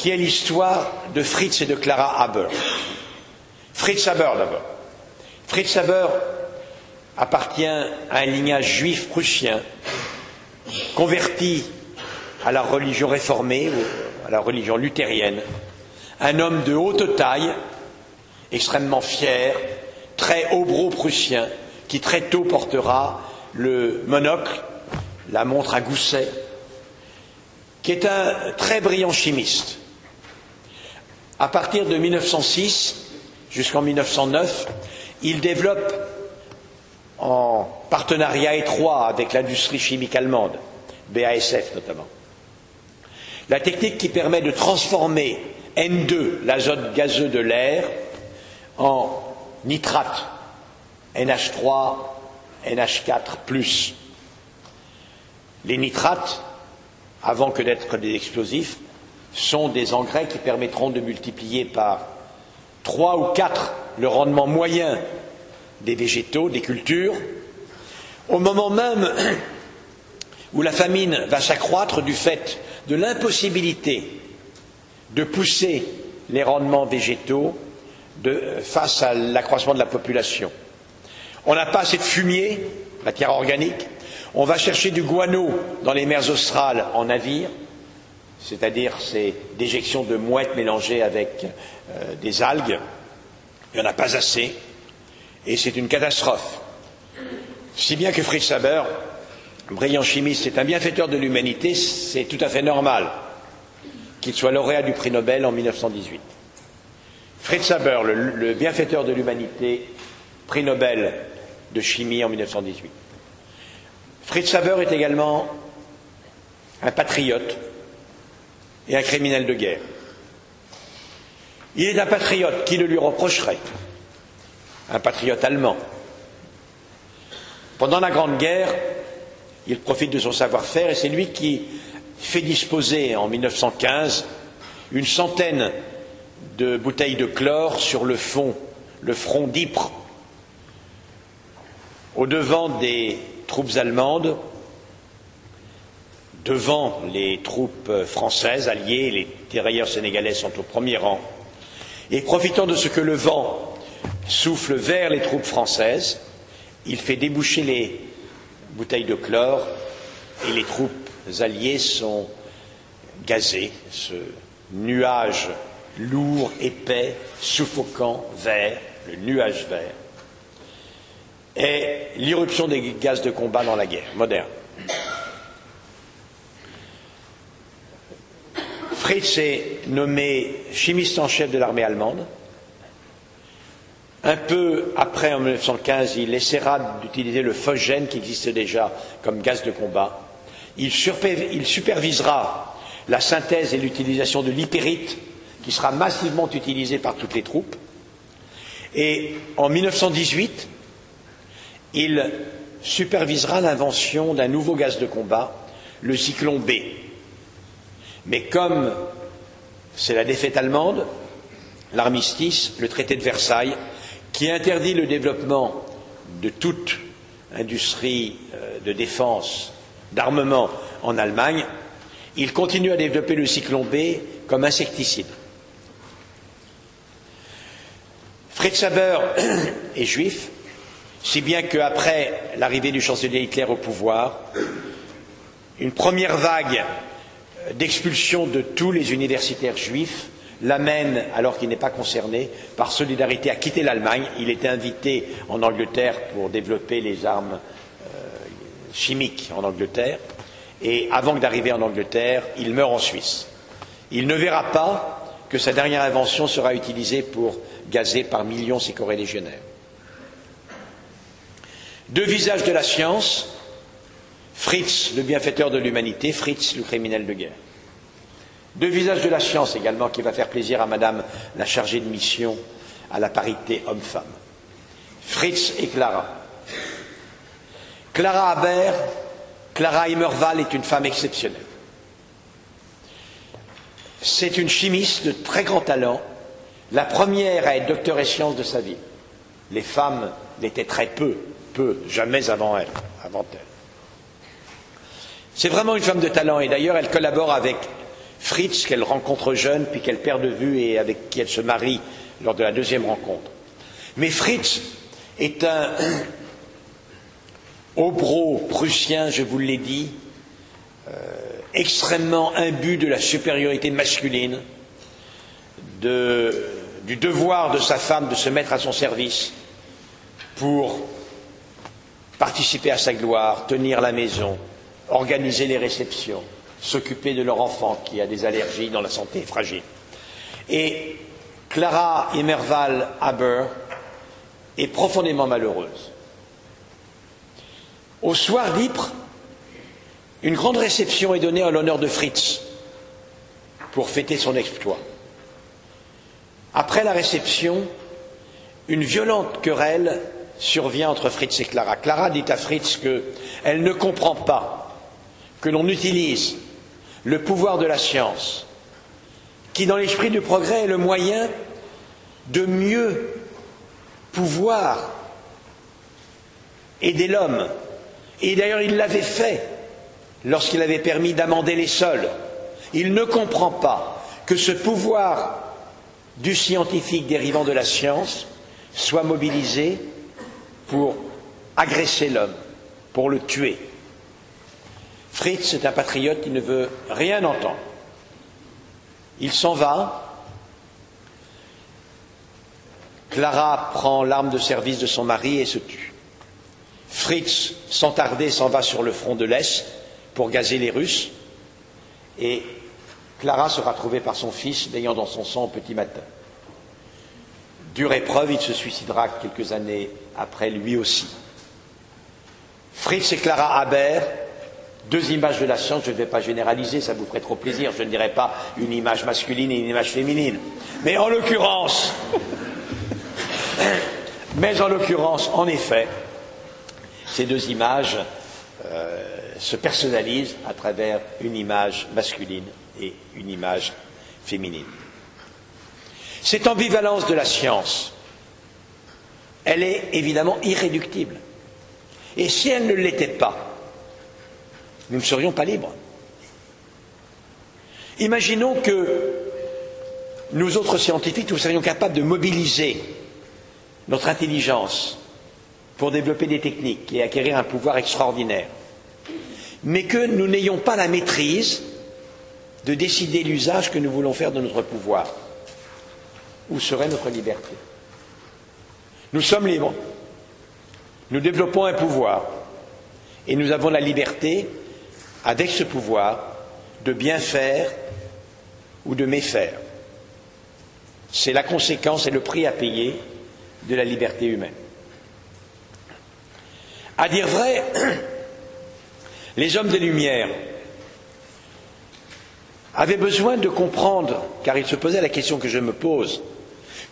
qui est l'histoire de Fritz et de Clara Haber. Fritz Haber d'abord. Fritz Haber appartient à un lignage juif prussien, converti à la religion réformée, ou à la religion luthérienne, un homme de haute taille, extrêmement fier, très hobro-prussien, qui très tôt portera le monocle, la montre à gousset, qui est un très brillant chimiste. À partir de 1906 jusqu'en 1909, il développe en partenariat étroit avec l'industrie chimique allemande, BASF notamment, la technique qui permet de transformer N2, l'azote gazeux de l'air, en nitrate, NH3, NH4. Les nitrates, avant que d'être des explosifs, sont des engrais qui permettront de multiplier par trois ou quatre le rendement moyen des végétaux, des cultures, au moment même [CLEARS THROAT] où la famine va s'accroître du fait de l'impossibilité de pousser les rendements végétaux face à l'accroissement de la population. On n'a pas assez de fumier, matière organique. On va chercher du guano dans les mers australes en navire, c'est-à-dire ces déjections de mouettes mélangées avec euh, des algues. Il n'y en a pas assez. Et c'est une catastrophe. Si bien que Fritz Haber, brillant chimiste, est un bienfaiteur de l'humanité, c'est tout à fait normal qu'il soit lauréat du prix Nobel en 1918. Fritz Haber, le, bienfaiteur de l'humanité, prix Nobel de chimie en 1918. Fritz Haber est également un patriote et un criminel de guerre. Il est un patriote qui le lui reprocherait, un patriote allemand. Pendant la Grande Guerre, il profite de son savoir-faire et c'est lui qui fait disposer en 1915 une centaine de bouteilles de chlore sur le fond, le front d'Ypres, au devant des troupes allemandes, devant les troupes françaises alliées, les tirailleurs sénégalais sont au premier rang, et profitant de ce que le vent souffle vers les troupes françaises, il fait déboucher les bouteilles de chlore et les troupes alliées sont gazées. Ce nuage lourd, épais, suffocant, vert, le nuage vert, est l'irruption des gaz de combat dans la guerre moderne. Fritz est nommé chimiste en chef de l'armée allemande. Un peu après, en 1915, il essaiera d'utiliser le phosgène qui existe déjà comme gaz de combat. Il, supervisera la synthèse et l'utilisation de l'hypérite qui sera massivement utilisé par toutes les troupes. Et en 1918, il supervisera l'invention d'un nouveau gaz de combat, le cyclone B. Mais comme c'est la défaite allemande, l'armistice, le traité de Versailles, qui interdit le développement de toute industrie euh, de défense, d'armement en Allemagne, il continue à développer le cyclone B comme insecticide. Fritz Haber [CLEARS THROAT] est juif, Si bien qu'après l'arrivée du chancelier Hitler au pouvoir, une première vague d'expulsion de tous les universitaires juifs l'amène, alors qu'il n'est pas concerné, par solidarité à quitter l'Allemagne. Il était invité en Angleterre pour développer les armes euh, chimiques en Angleterre. Et avant d'arriver en Angleterre, il meurt en Suisse. Il ne verra pas que sa dernière invention sera utilisée pour gazer par millions ses corélégionnaires. Deux visages de la science, Fritz, le bienfaiteur de l'humanité, Fritz, le criminel de guerre. Deux visages de la science également qui va faire plaisir à Madame la chargée de mission à la parité homme-femme. Fritz et Clara. Clara Haber, Clara Immerval est une femme exceptionnelle. C'est une chimiste de très grand talent, la première à être docteur et sciences de sa vie. Les femmes l'étaient très peu, peu, jamais avant elle, avant elle. C'est vraiment une femme de talent et d'ailleurs elle collabore avec Fritz qu'elle rencontre jeune puis qu'elle perd de vue et avec qui elle se marie lors de la deuxième rencontre. Mais Fritz est un [CLEARS THROAT] obro prussien, je vous l'ai dit, euh, extrêmement imbu de la supériorité masculine, du devoir de sa femme de se mettre à son service pour participer à sa gloire, tenir la maison, organiser les réceptions, s'occuper de leur enfant qui a des allergies dans la santé fragile. Et Clara Emerval Haber est profondément malheureuse. Au soir d'Ypres, une grande réception est donnée en l'honneur de Fritz pour fêter son exploit. Après la réception, une violente querelle survient entre Fritz et Clara. Clara dit à Fritz qu'elle ne comprend pas que l'on utilise le pouvoir de la science, qui dans l'esprit du progrès est le moyen de mieux pouvoir aider l'homme. Et d'ailleurs, il l'avait fait lorsqu'il avait permis d'amender les sols. Il ne comprend pas que ce pouvoir du scientifique dérivant de la science soit mobilisé pour agresser l'homme, pour le tuer. Fritz est un patriote qui ne veut rien entendre. Il s'en va. Clara prend l'arme de service de son mari et se tue. Fritz, sans tarder, s'en va sur le front de l'Est pour gazer les Russes. Et Clara sera trouvée par son fils, l'ayant dans son sang au petit matin. Dure épreuve, il se suicidera quelques années après lui aussi. Fritz et Clara Haber deux images de la science, je ne vais pas généraliser, ça vous ferait trop plaisir, je ne dirais pas une image masculine et une image féminine. Mais en l'occurrence, [LAUGHS] mais en l'occurrence, en effet, ces deux images euh, se personnalisent à travers une image masculine et une image féminine. Cette ambivalence de la science, elle est évidemment irréductible. Et si elle ne l'était pas, nous ne serions pas libres. Imaginons que nous autres scientifiques, nous serions capables de mobiliser notre intelligence pour développer des techniques et acquérir un pouvoir extraordinaire, mais que nous n'ayons pas la maîtrise de décider l'usage que nous voulons faire de notre pouvoir. Où serait notre liberté? Nous sommes libres. Nous développons un pouvoir et nous avons la liberté avec ce pouvoir de bien faire ou de méfaire. C'est la conséquence et le prix à payer de la liberté humaine. À dire vrai, [CLEARS THROAT] les hommes des Lumières avaient besoin de comprendre, car ils se posaient la question que je me pose,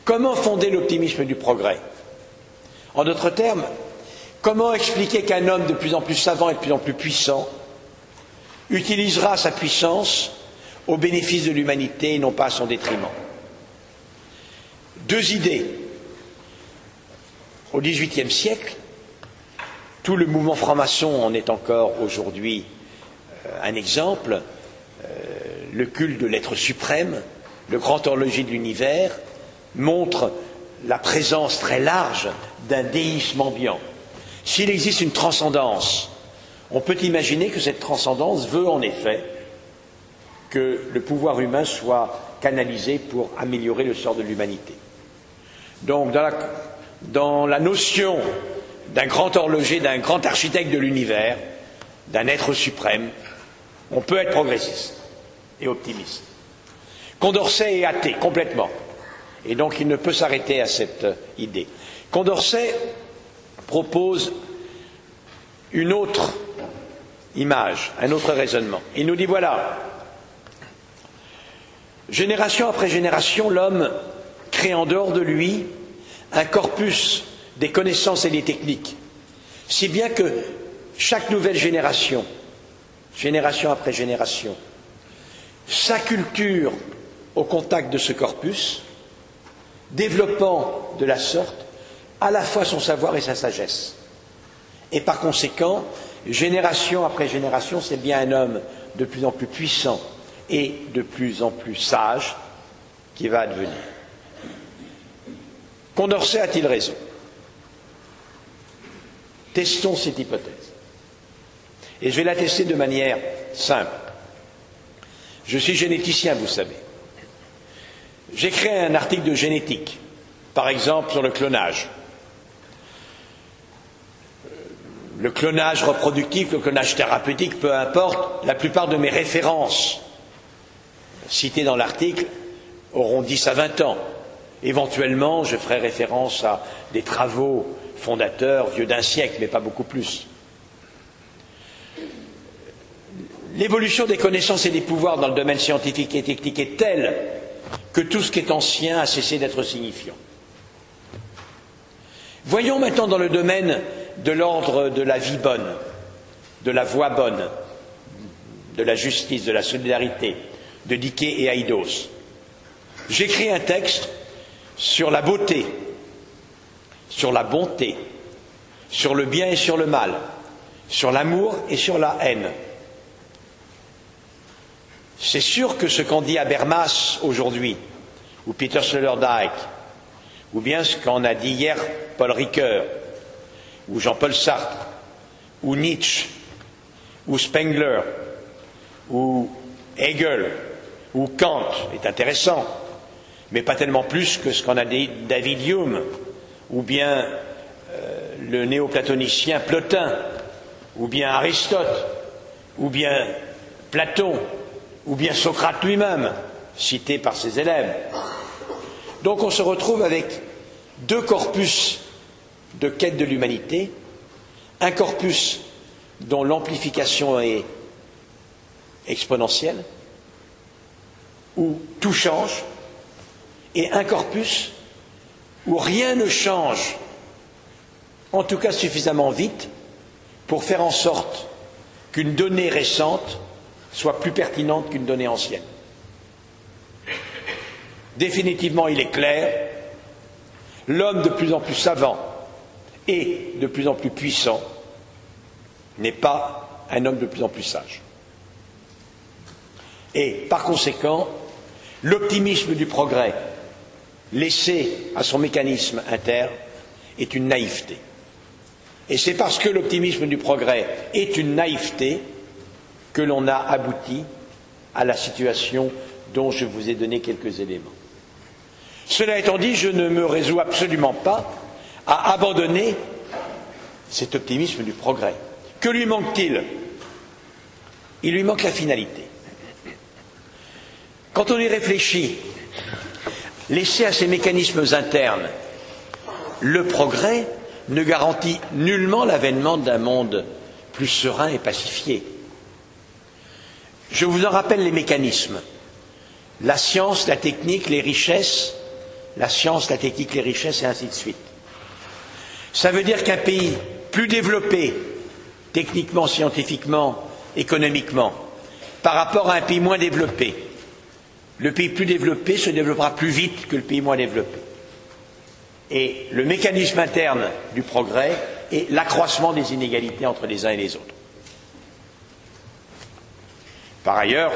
comment fonder l'optimisme du progrès En d'autres termes, comment expliquer qu'un homme de plus en plus savant et de plus en plus puissant utilisera sa puissance au bénéfice de l'humanité et non pas à son détriment. Deux idées. Au XVIIIe siècle, tout le mouvement franc-maçon en est encore aujourd'hui euh, un exemple. Euh, le culte de l'être suprême, le grand horloger de l'univers, montre la présence très large d'un déisme ambiant. S'il existe une transcendance, on peut imaginer que cette transcendance veut en effet que le pouvoir humain soit canalisé pour améliorer le sort de l'humanité. Donc, dans la, notion d'un grand horloger, d'un grand architecte de l'univers, d'un être suprême, on peut être progressiste et optimiste. Condorcet est athée complètement, et donc il ne peut s'arrêter à cette idée. Condorcet propose une autre image, un autre raisonnement. Il nous dit voilà, génération après génération, l'homme crée en dehors de lui un corpus des connaissances et des techniques, si bien que chaque nouvelle génération, génération après génération, s'acculture au contact de ce corpus, développant de la sorte à la fois son savoir et sa sagesse. Et par conséquent, génération après génération, c'est bien un homme de plus en plus puissant et de plus en plus sage qui va advenir. Condorcet a-t-il raison? Testons cette hypothèse. Et je vais la tester de manière simple. Je suis généticien, vous savez. J'ai créé un article de génétique, par exemple sur le clonage. Le clonage reproductif, le clonage thérapeutique, peu importe, la plupart de mes références citées dans l'article auront 10 à 20 ans. Éventuellement, je ferai référence à des travaux fondateurs vieux d'un siècle, mais pas beaucoup plus. L'évolution des connaissances et des pouvoirs dans le domaine scientifique et technique est telle que tout ce qui est ancien a cessé d'être signifiant. Voyons maintenant dans le domaine de l'ordre de la vie bonne, de la voie bonne, de la justice, de la solidarité, de Diké et Aïdos. J'écris un texte sur la beauté, sur la bonté, sur le bien et sur le mal, sur l'amour et sur la haine. C'est sûr que ce qu'en dit Habermas aujourd'hui, ou Peter Sloterdijk, ou bien ce qu'en a dit hier Paul Ricoeur, ou Jean-Paul Sartre, ou Nietzsche, ou Spengler, ou Hegel, ou Kant est intéressant, mais pas tellement plus que ce qu'en a dit David Hume, ou bien euh, le néoplatonicien Plotin, ou bien Aristote, ou bien Platon, ou bien Socrate lui-même, cité par ses élèves. Donc on se retrouve avec deux corpus de quête de l'humanité, un corpus dont l'amplification est exponentielle, où tout change, et un corpus où rien ne change, en tout cas suffisamment vite, pour faire en sorte qu'une donnée récente soit plus pertinente qu'une donnée ancienne. Définitivement, il est clair, l'homme de plus en plus savant et de plus en plus puissant n'est pas un homme de plus en plus sage. Et par conséquent, l'optimisme du progrès laissé à son mécanisme interne est une naïveté. Et c'est parce que l'optimisme du progrès est une naïveté que l'on a abouti à la situation dont je vous ai donné quelques éléments. Cela étant dit, je ne me résous absolument pas à abandonner cet optimisme du progrès. Que lui manque-t-il? Il lui manque la finalité. Quand on y réfléchit, laisser à ces mécanismes internes le progrès ne garantit nullement l'avènement d'un monde plus serein et pacifié. Je vous en rappelle les mécanismes. La science, la technique, les richesses, la science, la technique, les richesses, et ainsi de suite. Ça veut dire qu'un pays plus développé, techniquement, scientifiquement, économiquement, par rapport à un pays moins développé, le pays plus développé se développera plus vite que le pays moins développé. Et le mécanisme interne du progrès est l'accroissement des inégalités entre les uns et les autres. Par ailleurs,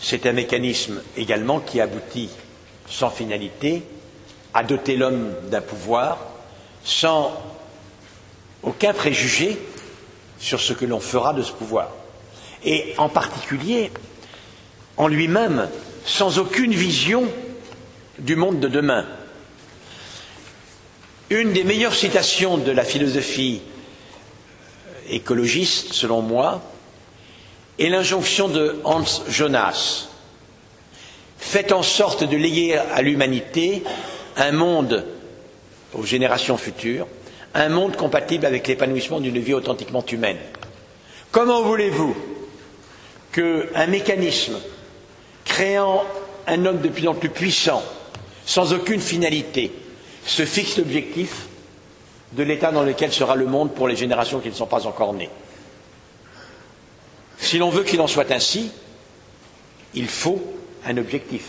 c'est un mécanisme également qui aboutit sans finalité à doter l'homme d'un pouvoir sans aucun préjugé sur ce que l'on fera de ce pouvoir. Et en particulier, en lui-même, sans aucune vision du monde de demain. Une des meilleures citations de la philosophie écologiste, selon moi, est l'injonction de Hans Jonas. Faites en sorte de léguer à l'humanité un monde aux générations futures, un monde compatible avec l'épanouissement d'une vie authentiquement humaine. Comment voulez-vous qu'un mécanisme créant un homme de plus en plus puissant, sans aucune finalité, se fixe l'objectif de l'état dans lequel sera le monde pour les générations qui ne sont pas encore nées? Si l'on veut qu'il en soit ainsi, il faut un objectif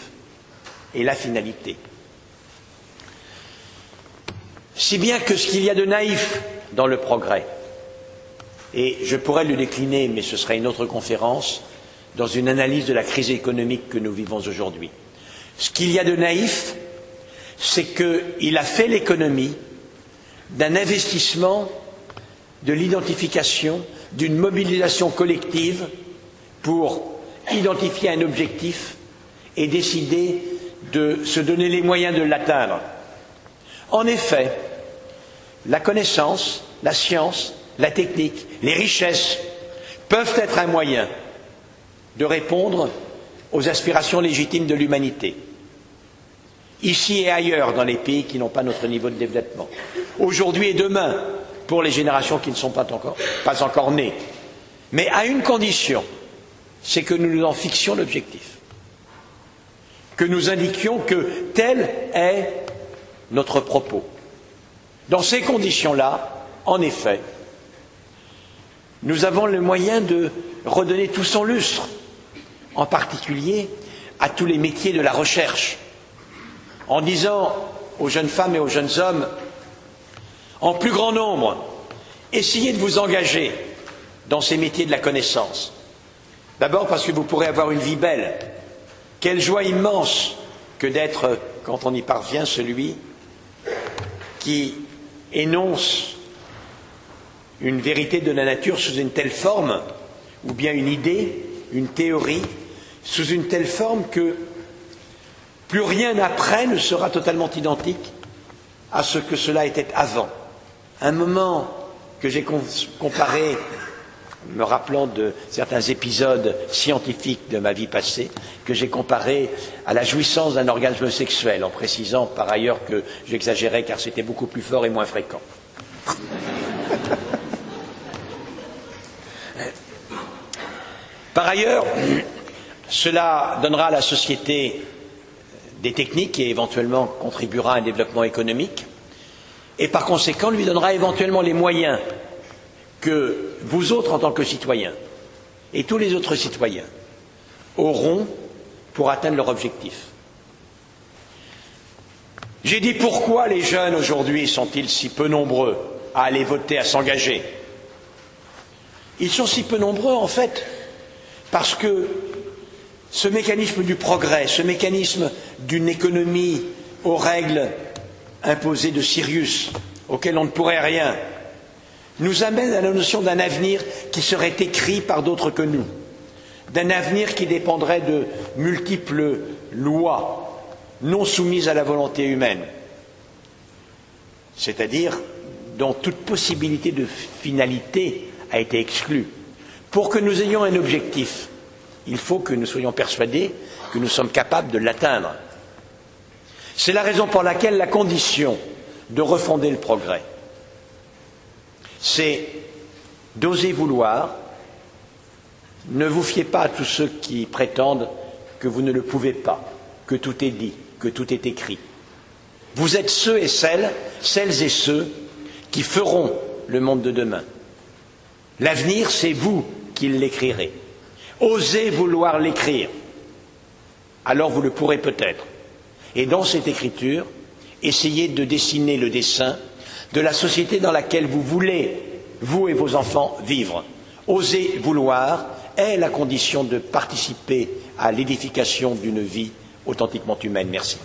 et la finalité. Si bien que ce qu'il y a de naïf dans le progrès, et je pourrais le décliner, mais ce serait une autre conférence, dans une analyse de la crise économique que nous vivons aujourd'hui. Ce qu'il y a de naïf, c'est qu'il a fait l'économie d'un investissement, de l'identification, d'une mobilisation collective pour identifier un objectif et décider de se donner les moyens de l'atteindre. En effet, la connaissance, la science, la technique, les richesses peuvent être un moyen de répondre aux aspirations légitimes de l'humanité, ici et ailleurs dans les pays qui n'ont pas notre niveau de développement, aujourd'hui et demain pour les générations qui ne sont pas encore, nées, mais à une condition, c'est que nous nous en fixions l'objectif, que nous indiquions que tel est notre propos. Dans ces conditions-là, en effet, nous avons le moyen de redonner tout son lustre en particulier à tous les métiers de la recherche, en disant aux jeunes femmes et aux jeunes hommes, en plus grand nombre, essayez de vous engager dans ces métiers de la connaissance. D'abord parce que vous pourrez avoir une vie belle. Quelle joie immense que d'être, quand on y parvient, celui qui énonce une vérité de la nature sous une telle forme, ou bien une idée, une théorie, sous une telle forme que plus rien après ne sera totalement identique à ce que cela était avant. Un moment que j'ai comparé, me rappelant de certains épisodes scientifiques de ma vie passée, que j'ai comparé à la jouissance d'un orgasme sexuel, en précisant par ailleurs que j'exagérais car c'était beaucoup plus fort et moins fréquent. Par ailleurs, cela donnera à la société des techniques et éventuellement contribuera à un développement économique, et par conséquent lui donnera éventuellement les moyens que vous autres, en tant que citoyens, et tous les autres citoyens, auront pour atteindre leur objectif. J'ai dit pourquoi les jeunes aujourd'hui sont-ils si peu nombreux à aller voter, à s'engager? Ils sont si peu nombreux, en fait, parce que ce mécanisme du progrès, ce mécanisme d'une économie aux règles imposées de Sirius, auxquelles on ne pourrait rien, nous amène à la notion d'un avenir qui serait écrit par d'autres que nous, d'un avenir qui dépendrait de multiples lois non soumises à la volonté humaine, c'est-à-dire dont toute possibilité de finalité a été exclue. Pour que nous ayons un objectif, il faut que nous soyons persuadés que nous sommes capables de l'atteindre. C'est la raison pour laquelle la condition de refonder le progrès, c'est d'oser vouloir. Ne vous fiez pas à tous ceux qui prétendent que vous ne le pouvez pas, que tout est dit, que tout est écrit. Vous êtes ceux et celles, celles et ceux qui feront le monde de demain. L'avenir, c'est vous qui l'écrirez. Osez vouloir l'écrire. Alors vous le pourrez peut-être. Et dans cette écriture, essayez de dessiner le dessin de la société dans laquelle vous voulez, vous et vos enfants, vivre. Osez vouloir est la condition de participer à l'édification d'une vie authentiquement humaine. Merci.